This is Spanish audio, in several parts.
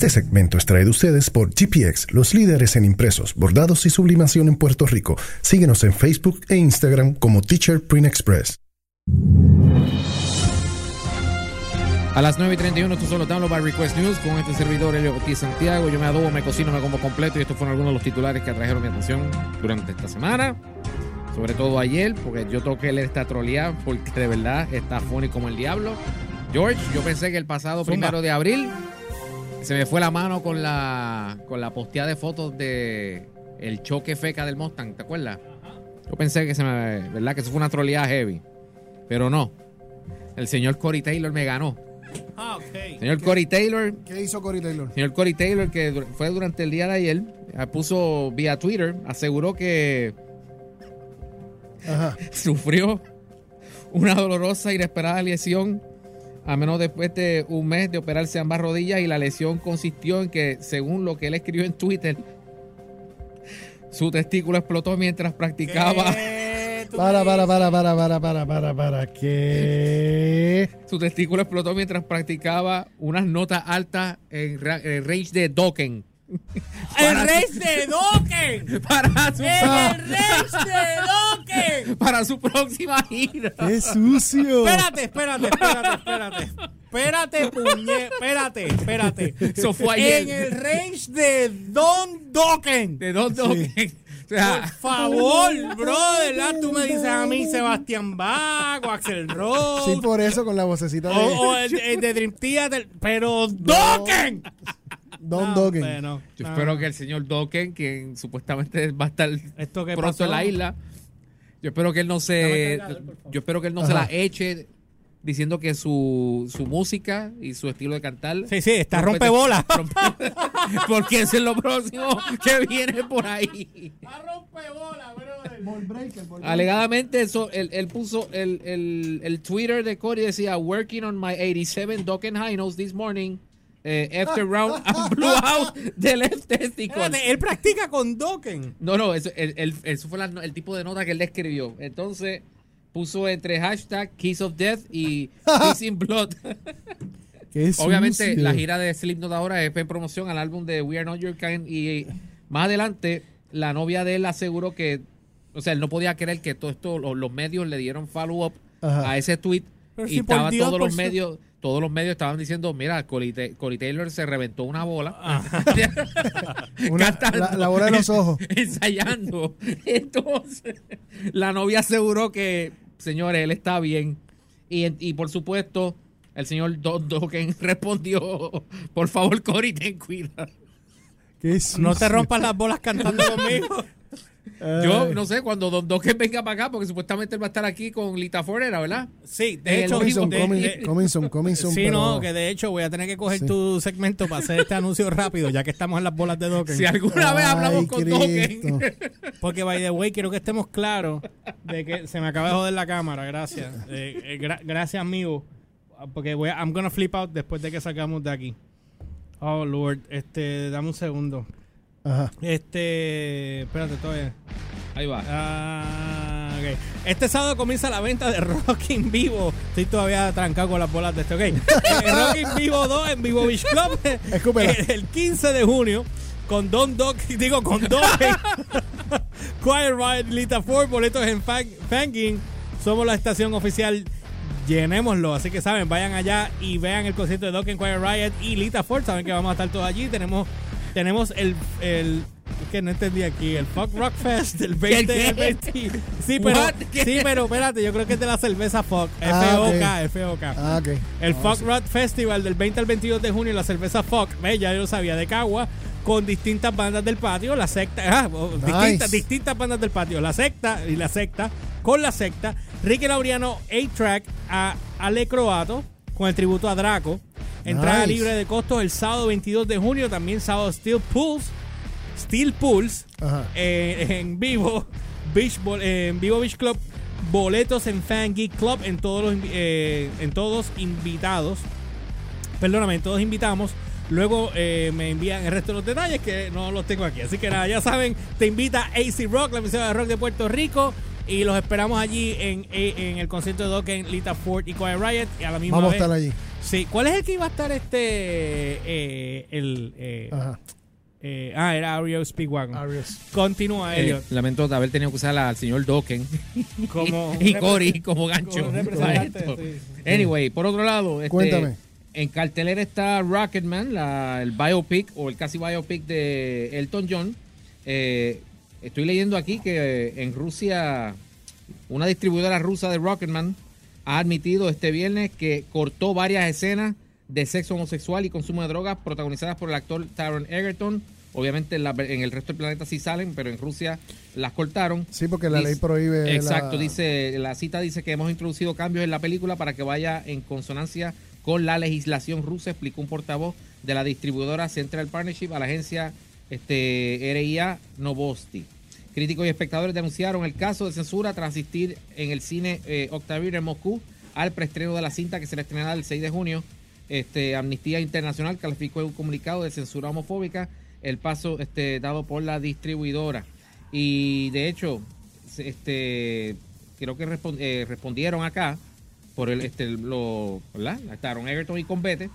Este segmento es traído a ustedes por GPX, los líderes en impresos, bordados y sublimación en Puerto Rico. Síguenos en Facebook e Instagram como Teacher Print Express. A las 9 y 31, esto solo download by Request News con este servidor Elio Ortiz Santiago. Yo me adobo, me cocino, me como completo y estos fueron algunos de los titulares que atrajeron mi atención durante esta semana. Sobre todo ayer, porque yo tengo que leer esta trolea porque de verdad está funny como el diablo. George, yo pensé que el pasado primero de abril se me fue la mano con la con la posteada de fotos de el choque feca del Mustang, ¿te acuerdas? Yo pensé que se me, ¿verdad? Que eso fue una troleada heavy. Pero no. El señor Corey Taylor me ganó. Ah, ok. Señor Corey Taylor, ¿Qué hizo Cory Taylor? señor Corey Taylor, que dur- fue durante el día de ayer, eh, puso vía Twitter, aseguró que Ajá. sufrió una dolorosa inesperada lesión a menos después de un mes de operarse ambas rodillas y la lesión consistió en que, según lo que él escribió en Twitter, su testículo explotó mientras practicaba. ¿Qué tú Para, para, para, para, para, para, para, para. ¿Qué? Su testículo explotó mientras practicaba unas notas altas en, en range de Dokken. ¡El rey de Dokken! Para su, ¡El rey de Dokken! para su próxima gira. ¡Qué sucio! Espérate, espérate, espérate, espérate. Espérate, puñe, espérate, espérate. Eso fue ayer. En el range de Don Dokken. De dos Dokken. O sea, Por favor, bro, de verdad, tú me dices a mí Sebastián Bach o Axel Rose. Sí, por eso con la vocecita de o, o el, el de Dream Theater, pero Dokken. Don No, Dokken. bueno, Yo no. espero que el señor Dokken, quien supuestamente va a estar ¿Esto qué pronto pasó? en la isla, yo espero que él no se, cargador, yo espero que él no se la eche diciendo que su, su música y su estilo de cantar. Sí, sí, está rompe- rompebola. rompe- porque eso es lo próximo que viene por ahí. Está rompebola, brother. Ball breaker, ball breaker. Alegadamente, eso, él, él puso el, el, el Twitter de Cody decía: Working on my 87 Dokken High Notes this morning. Eh, after round, and blew out the left testicle. Espérate, él practica con Dokken. No, no, eso, el, el- eso fue la- el tipo de nota que él le escribió. Entonces puso entre hashtag Kiss of Death y Kissing Blood. ¡Qué Obviamente sucio! la gira de Slipknot ahora es en promoción al álbum de We Are Not Your Kind y más adelante la novia de él aseguró que, o sea, él no podía creer que todo esto, los, medios le dieron follow up Ajá. a ese tweet Pero y si estaban Dios, todos los su- medios, todos los medios estaban diciendo, mira, Corey, Ta- Corey Taylor se reventó una bola. Una- Cantando. la, la bola de los ojos. ensayando. Entonces, la novia aseguró que, señores, él está bien. Y, y por supuesto, el señor Don Dokken respondió, por favor, Cory, ten cuidado. No te rompas las bolas cantando conmigo. Yo no sé, cuando Don Dokken venga para acá, porque supuestamente él va a estar aquí con Lita Forera, ¿verdad? Sí, de hecho, coming soon, sí, pero- no, que de hecho voy a tener que coger Sí. tu segmento para hacer este anuncio rápido, ya que estamos en las bolas de Dokken. Si alguna vez hablamos con. Dokken. Porque, by the way, quiero que estemos claros de que se me acaba de joder la cámara. Gracias. Eh, eh, gra- gracias, amigo. Porque voy a, I'm gonna flip out después de que sacamos de aquí. Oh, Lord. Este, dame un segundo. Ajá. Este, espérate, todavía. Ahí va. Ah. Este sábado comienza la venta de Rock in Vivo. Estoy todavía trancado con las bolas de este, ok. Eh, Rock in Vivo 2 en Vivo Beach Club. El, el 15 de junio. Con Don Doc, digo con Don Quiet Riot, Lita Ford, boletos en Fan- Fanging. Somos la estación oficial. Llenémoslo. Así que saben, vayan allá y vean el concierto de Doc en Quiet Riot y Lita Ford. Saben que vamos a estar todos allí. Tenemos, tenemos el, el que no entendí aquí, el Fuck Rock Fest del 20 ¿Qué? del 20. Sí, pero, sí, pero espérate, yo creo que es de la cerveza Fuck. Ah, F-O-K, F-O-K. Ah, ok. El Fuck Rock Festival del 20 al 22 de junio, la cerveza Fuck, ve, ya yo lo sabía, de Cagua, con distintas bandas del patio, la secta, ah, oh, distintas, distintas bandas del patio, la secta y la secta, con la secta, Ricky Laureano, A-Track, a Ale Croato, con el tributo a Draco, entrada Nice. libre de costos el sábado 22 de junio, también sábado Steel Pulse, Steel Ajá. eh, en vivo, Beach, eh, en vivo Beach Club, boletos en Fan Geek Club en todos los eh, en todos invitados. Perdóname, en todos invitamos. Luego eh, me envían el resto de los detalles que no los tengo aquí. Así que nada, ya saben, te invita AC Rock, la emisora de rock de Puerto Rico. Y los esperamos allí en, en el concierto de Dokken, Lita Ford y Quiet Riot. Y a la misma Vamos a estar allí. Sí, ¿cuál es el que iba a estar este. eh, el. eh, Ajá. eh, ah, era Ario Speedwagon. Arias. Continúa, Eh, Elliot. lamento de haber tenido que usar al señor Dokken como y Cory como gancho. como para representante, esto. sí, sí. Anyway, por otro lado, este, Cuéntame. en cartelera está Rocketman, la, el biopic o el casi biopic de Elton John. Eh, estoy leyendo aquí que en Rusia, una distribuidora rusa de Rocketman ha admitido este viernes que cortó varias escenas de sexo homosexual y consumo de drogas protagonizadas por el actor Taron Egerton. Obviamente en, la- en el resto del planeta sí salen, pero en Rusia las cortaron. Sí, porque la Dice- ley prohíbe. Exacto, la- dice la cita dice que hemos introducido cambios en la película para que vaya en consonancia con la legislación rusa, explicó un portavoz de la distribuidora Central Partnership a la agencia este, RIA Novosti. Críticos y espectadores denunciaron el caso de censura tras asistir en el cine eh, Octavir en Moscú al preestreno de la cinta que se estrenará el 6 de junio. Este, Amnistía Internacional calificó en un comunicado de censura homofóbica el paso este, dado por la distribuidora. Y de hecho, este, creo que eh, respondieron acá por el, este, lo. Estaron Egerton y Convete.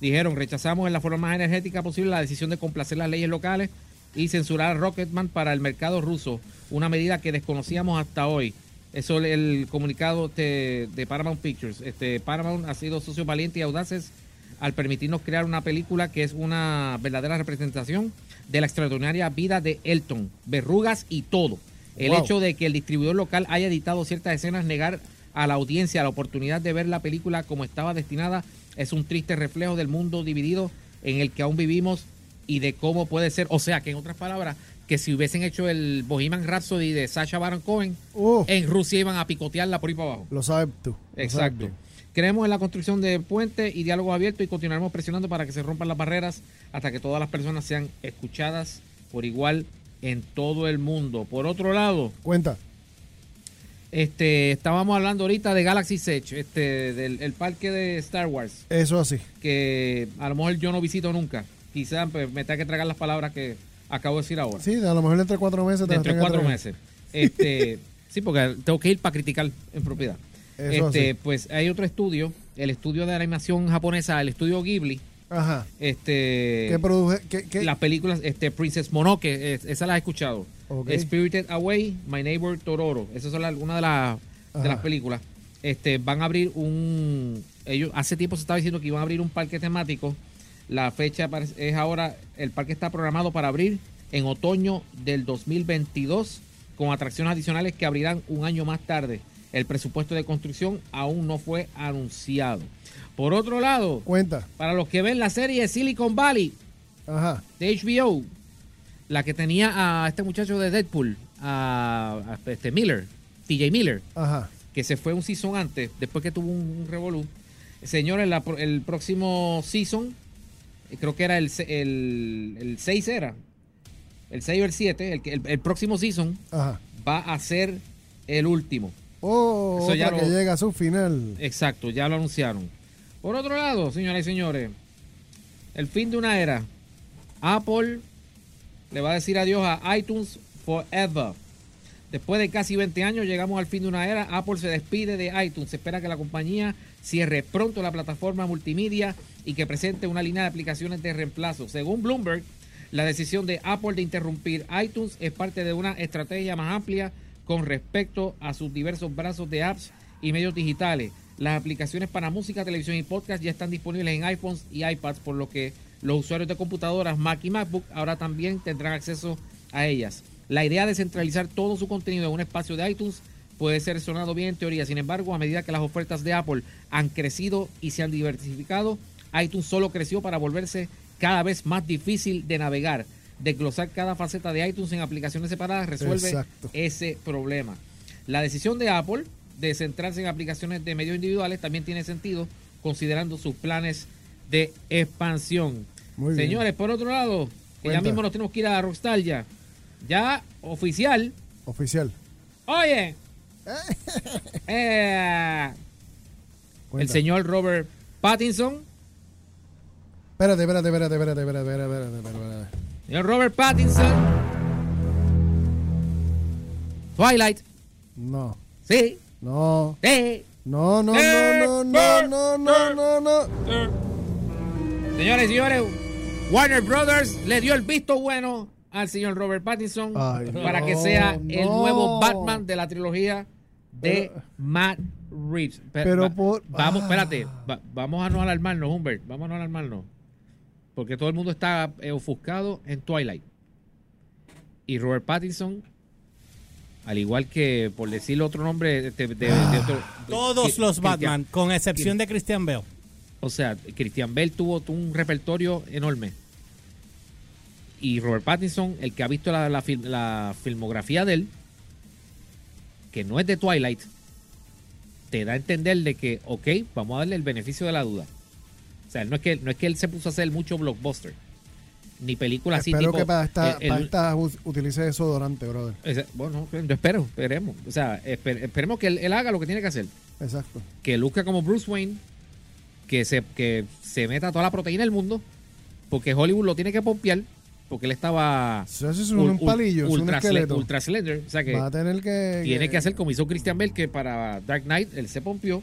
Dijeron, rechazamos en la forma más energética posible la decisión de complacer las leyes locales y censurar a Rocketman para el mercado ruso, una medida que desconocíamos hasta hoy. Eso es el comunicado de, de Paramount Pictures. Este, Paramount ha sido socios valientes y audaces al permitirnos crear una película que es una verdadera representación de la extraordinaria vida de Elton, verrugas y todo. El Wow. hecho de que el distribuidor local haya editado ciertas escenas, negar a la audiencia la oportunidad de ver la película como estaba destinada, es un triste reflejo del mundo dividido en el que aún vivimos y de cómo puede ser. O sea, que en otras palabras, que si hubiesen hecho el Bohemian Rhapsody de Sacha Baron Cohen, Uh, en Rusia iban a picotearla por ahí para abajo. lo sabes tú. lo Exacto. sabes Creemos en la construcción de puentes y diálogos abiertos y continuaremos presionando para que se rompan las barreras hasta que todas las personas sean escuchadas por igual en todo el mundo. Por otro lado. Cuenta. este, estábamos hablando ahorita de Galaxy Edge, este, del el parque de Star Wars, Eso así. que a lo mejor yo no visito nunca. Quizás pues, me tenga que tragar las palabras que acabo de decir ahora. Sí, a lo mejor entre cuatro meses te que cuatro meses. Este, sí, porque tengo que ir para criticar en propiedad. Eso este, así. pues hay otro estudio, el estudio de animación japonesa, el estudio Ghibli, Ajá. este ¿Qué produje? ¿Qué, qué? las películas, este Princess Mononoke, es- esa las he escuchado. Ok. Spirited Away, My Neighbor Tororo, esas son algunas de, las de las películas. Este, van a abrir un, ellos hace tiempo se estaba diciendo que iban a abrir un parque temático. La fecha es ahora, el parque está programado para abrir en otoño del 2022 con atracciones adicionales que abrirán un año más tarde. El presupuesto de construcción aún no fue anunciado. Por otro lado, Cuenta. para los que ven la serie Silicon Valley Ajá. de HBO, la que tenía a este muchacho de Deadpool, a, a este Miller, TJ Miller, Ajá. que se fue un season antes, después que tuvo un, un revolú. Señores, la el próximo season, creo que era el, el, el 6 era, el 6 o el 7, el, que- el, el próximo season Ajá. va a ser el último. Oh, Eso ya otra que lo- llega a su final. Exacto, ya lo anunciaron. Por otro lado, señoras y señores, el fin de una era. Apple le va a decir adiós a iTunes Forever. Después de casi 20 años llegamos al fin de una era. Apple se despide de iTunes. Se espera que la compañía cierre pronto la plataforma multimedia y que presente una línea de aplicaciones de reemplazo. Según Bloomberg, la decisión de Apple de interrumpir iTunes es parte de una estrategia más amplia con respecto a sus diversos brazos de apps y medios digitales. Las aplicaciones para música, televisión y podcast ya están disponibles en iPhones y iPads, por lo que los usuarios de computadoras Mac y MacBook ahora también tendrán acceso a ellas. La idea de centralizar todo su contenido en un espacio de iTunes puede ser sonado bien en teoría. Sin embargo, a medida que las ofertas de Apple han crecido y se han diversificado, iTunes solo creció para volverse cada vez más difícil de navegar. Desglosar cada faceta de iTunes en aplicaciones separadas resuelve Exacto. ese problema. La decisión de Apple de centrarse en aplicaciones de medios individuales también tiene sentido considerando sus planes de expansión. Muy bien. Señores, por otro lado, ya mismo nos tenemos que ir a Rockstar ya. Ya oficial. Oficial. Oye. eh, el señor Robert Pattinson. Espérate, espérate, espérate, espérate, espérate, espérate, espérate. Señor Robert Pattinson. Twilight. No. Sí. No. Sí. No, no, Eh, no, no, no, no, no, no, no. Señores y señores, Warner Brothers le dio el visto bueno al señor Robert Pattinson Ay, para no, que sea el nuevo Batman de la trilogía de Matt Reeves. Pe- pero va- por- vamos, ah. espérate, va- vamos a no alarmarnos, Humbert, vamos a no alarmarnos. Porque todo el mundo está eh, ofuscado en Twilight. Y Robert Pattinson, al igual que, por decir otro nombre, de, de- de- de otro- Todos los Christian- Batman, con excepción de Christian Bale. o sea, Christian Bale tuvo un repertorio enorme. Y Robert Pattinson, el que ha visto la, la fil- la filmografía de él, que no es de Twilight, te da a entender de que, ok, vamos a darle el beneficio de la duda. O sea, no es que, no es que él se puso a hacer mucho blockbuster, ni películas así Espero que para esta, el- para esta utilice desodorante, brother. ese- bueno, yo espero, esperemos. O sea, esper- esperemos que él, él haga lo que tiene que hacer. Exacto. que luzca como Bruce Wayne, que se, que se meta toda la proteína del mundo, porque Hollywood lo tiene que pompear, porque él estaba Eso es un palillo, es un ultra, esqueleto. ultra slender, o sea que Va a tener que... tiene que hacer como hizo Christian Bale, que para Dark Knight él se pompió,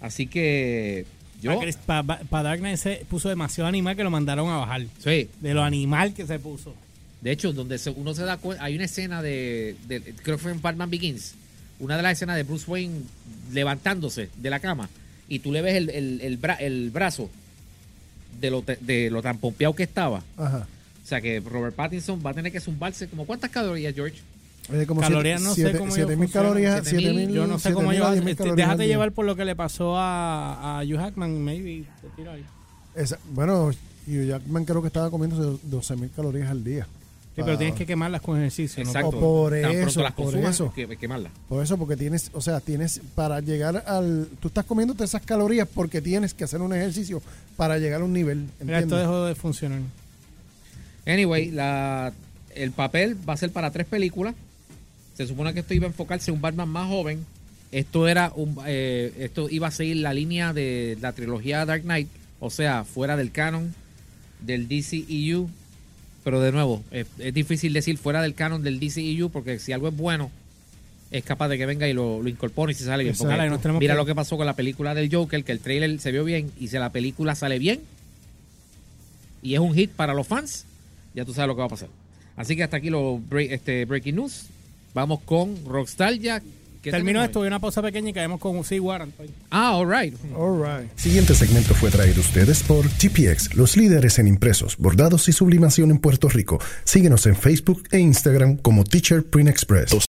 así que yo, Para Dark Knight se puso demasiado animal que lo mandaron a bajar. sí, De lo animal que se puso. de hecho, donde uno se da cuenta, hay una escena de, de- creo que fue en Batman Begins, una de las escenas de Bruce Wayne levantándose de la cama, y tú le ves el, el, el bra- el brazo de lo, de lo tan pompeado que estaba. Ajá. O sea que Robert Pattinson va a tener que zumbarse como cuántas calorías, George. Eh, como Calorías no sé siete- cómo siete ellos mil funcionan. calorías, Siete siete mil, mil, Yo no sé siete cómo llevar. este, al déjate llevar por lo que le pasó a, a Hugh Hackman, maybe. Te tiro ahí. Esa- bueno, Hugh Jackman creo que estaba comiendo 12 mil calorías al día. Sí, pero tienes que quemarlas con ejercicio. ¿no? Exacto. O por Tan eso, las por eso. que quemarlas. Por eso, porque tienes, o sea, tienes para llegar al... Tú estás comiéndote esas calorías porque tienes que hacer un ejercicio para llegar a un nivel. Mira, esto ¿entiendes? dejó de funcionar. Anyway, la, el papel va a ser para tres películas. Se supone que esto iba a enfocarse en un Batman más joven. Esto era un, eh, esto iba a seguir la línea de la trilogía Dark Knight, o sea, fuera del canon del DCEU. Pero de nuevo, es, es difícil decir fuera del canon del DCEU porque si algo es bueno, es capaz de que venga y lo, lo incorpore y se sale bien. Porque tenemos mira que- lo que pasó con la película del Joker, que el trailer se vio bien y si la película sale bien y es un hit para los fans, ya tú sabes lo que va a pasar. Así que hasta aquí los break- este, breaking news. Vamos con Rockstar ya. ¿Qué Termino esto, hoy? voy a una pausa pequeña y caemos con Sea Warrant. Ah, all right. All right. Siguiente segmento fue traído a ustedes por GPX, los líderes en impresos, bordados y sublimación en Puerto Rico. Síguenos en Facebook e Instagram como Teacher Print Express.